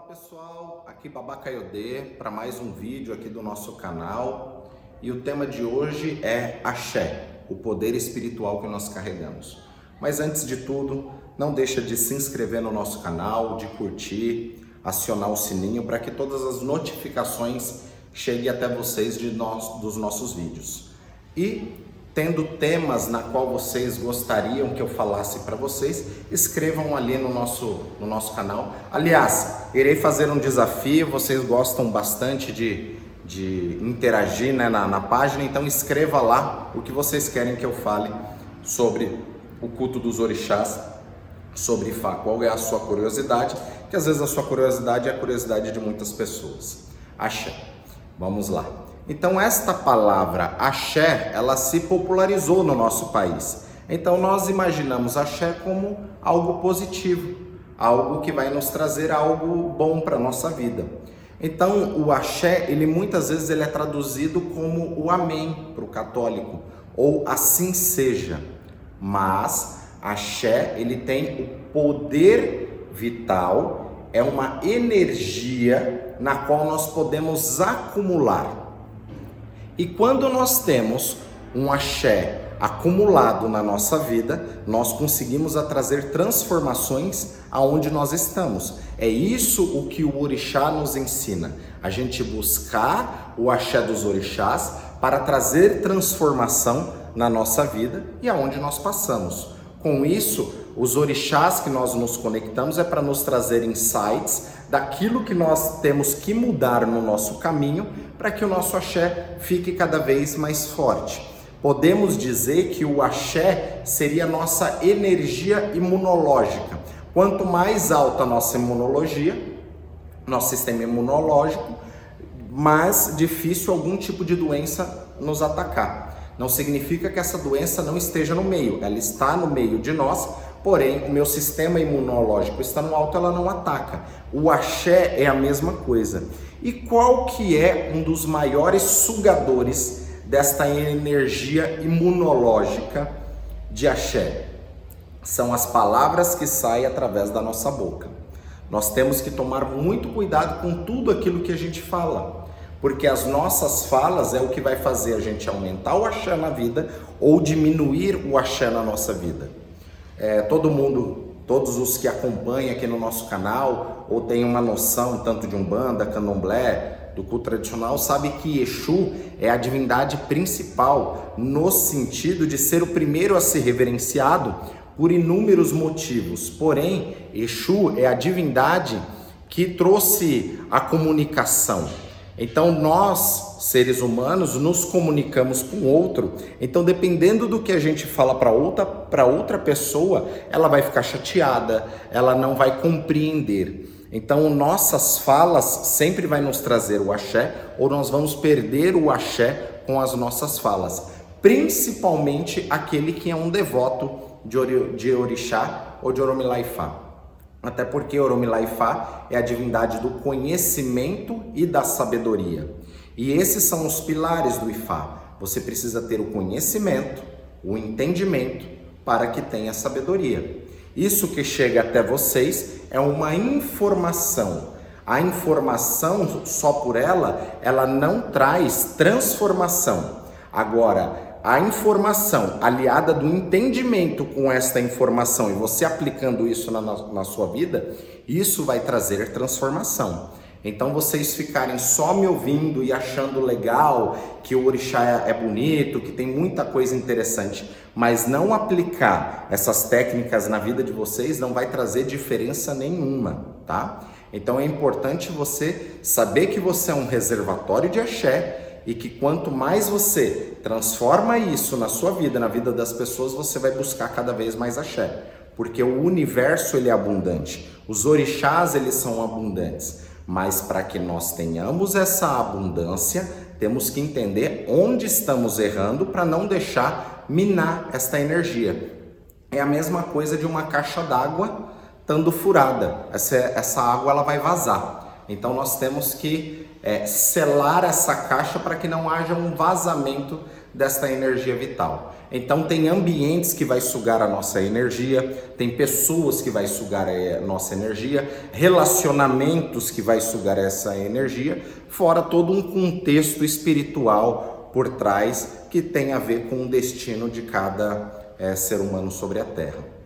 Olá pessoal, aqui Babaca Yodê para mais um vídeo aqui do nosso canal e o tema de hoje é Axé, o poder espiritual que nós carregamos. Mas antes de tudo, não deixa de se inscrever no nosso canal, de curtir, acionar o sininho para que todas as notificações cheguem até vocês de nós, dos nossos vídeos. E tendo temas na qual vocês gostariam que eu falasse para vocês, escrevam ali no nosso, no nosso canal. Aliás, irei fazer um desafio, vocês gostam bastante de, de interagir né, na, na página, então escreva lá o que vocês querem que eu fale sobre o culto dos orixás, sobre Ifá, qual é a sua curiosidade, que às vezes a sua curiosidade é a curiosidade de muitas pessoas. Axé. Vamos lá. Então esta palavra axé, ela se popularizou no nosso país. Então nós imaginamos axé como algo positivo, algo que vai nos trazer algo bom para a nossa vida. Então o axé, ele muitas vezes ele é traduzido como o amém para o católico, ou assim seja. Mas axé, ele tem o poder vital, é uma energia na qual nós podemos acumular. E quando nós temos um axé acumulado na nossa vida, nós conseguimos a trazer transformações aonde nós estamos. É isso o que o orixá nos ensina. A gente buscar o axé dos orixás para trazer transformação na nossa vida e aonde nós passamos. Com isso, os orixás que nós nos conectamos é para nos trazer insights daquilo que nós temos que mudar no nosso caminho para que o nosso axé fique cada vez mais forte. Podemos dizer que o axé seria a nossa energia imunológica. Quanto mais alta a nossa imunologia, nosso sistema imunológico, mais difícil algum tipo de doença nos atacar. Não significa que essa doença não esteja no meio, ela está no meio de nós, porém o meu sistema imunológico está no alto, ela não ataca. O axé é a mesma coisa. E qual que é um dos maiores sugadores desta energia imunológica de axé? São as palavras que saem através da nossa boca. Nós temos que tomar muito cuidado com tudo aquilo que a gente fala, porque as nossas falas é o que vai fazer a gente aumentar o axé na vida ou diminuir o axé na nossa vida. É, todo mundo todos os que acompanham aqui no nosso canal ou têm uma noção tanto de Umbanda, Candomblé, do culto tradicional, sabe que Exu é a divindade principal no sentido de ser o primeiro a ser reverenciado por inúmeros motivos. Porém, Exu é a divindade que trouxe a comunicação. Então nós, seres humanos, nos comunicamos com outro. Então dependendo do que a gente fala para outra para outra pessoa, ela vai ficar chateada, ela não vai compreender. Então nossas falas sempre vai nos trazer o axé ou nós vamos perder o axé com as nossas falas, principalmente aquele que é um devoto de, ori, de orixá ou de oromilaifá. Até porque Oromilaifá é a divindade do conhecimento e da sabedoria. E esses são os pilares do Ifá. Você precisa ter o conhecimento, o entendimento, para que tenha sabedoria. Isso que chega até vocês é uma informação. A informação só por ela, ela não traz transformação. Agora, a informação aliada do entendimento com esta informação e você aplicando isso na, na sua vida, isso vai trazer transformação. Então vocês ficarem só me ouvindo e achando legal que o orixá é, é bonito, que tem muita coisa interessante, mas não aplicar essas técnicas na vida de vocês não vai trazer diferença nenhuma, tá? Então é importante você saber que você é um reservatório de axé e que quanto mais você transforma isso na sua vida, na vida das pessoas, você vai buscar cada vez mais axé, porque o universo ele é abundante, os orixás eles são abundantes, mas para que nós tenhamos essa abundância, temos que entender onde estamos errando para não deixar minar esta energia. É a mesma coisa de uma caixa d'água estando furada. Essa, essa água ela vai vazar. Então nós temos que é, selar essa caixa para que não haja um vazamento desta energia vital. Então tem ambientes que vai sugar a nossa energia, tem pessoas que vai sugar a nossa energia, relacionamentos que vai sugar essa energia, fora todo um contexto espiritual por trás que tem a ver com o destino de cada é, ser humano sobre a Terra.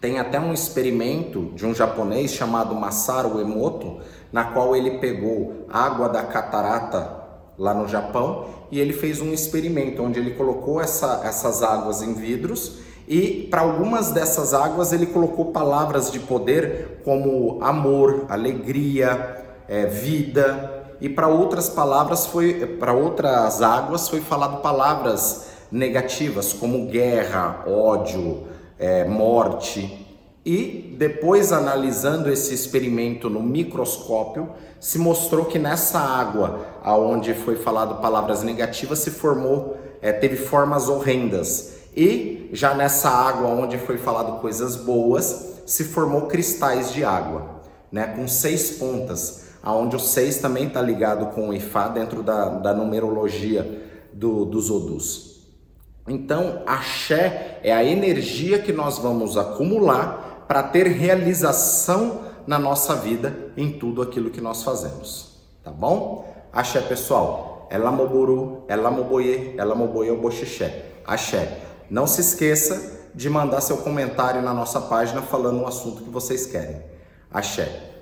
Tem até um experimento de um japonês chamado Masaru Emoto, na qual ele pegou água da catarata lá no Japão e ele fez um experimento onde ele colocou essa, essas águas em vidros e para algumas dessas águas ele colocou palavras de poder como amor, alegria, é, vida. E para outras palavras foi para outras águas foi falado palavras negativas como guerra, ódio, é, morte e depois analisando esse experimento no microscópio, se mostrou que nessa água, aonde foi falado palavras negativas, se formou, é, teve formas horrendas. E já nessa água onde foi falado coisas boas, se formou cristais de água, né, com seis pontas, aonde o seis também está ligado com o Ifá dentro da, da numerologia do, dos Odus. Então, axé é a energia que nós vamos acumular para ter realização na nossa vida em tudo aquilo que nós fazemos. Tá bom? Axé, pessoal. Ela moburu, ela moboye, ela moboye o boxixé. Axé. Não se esqueça de mandar seu comentário na nossa página falando o assunto que vocês querem. Axé.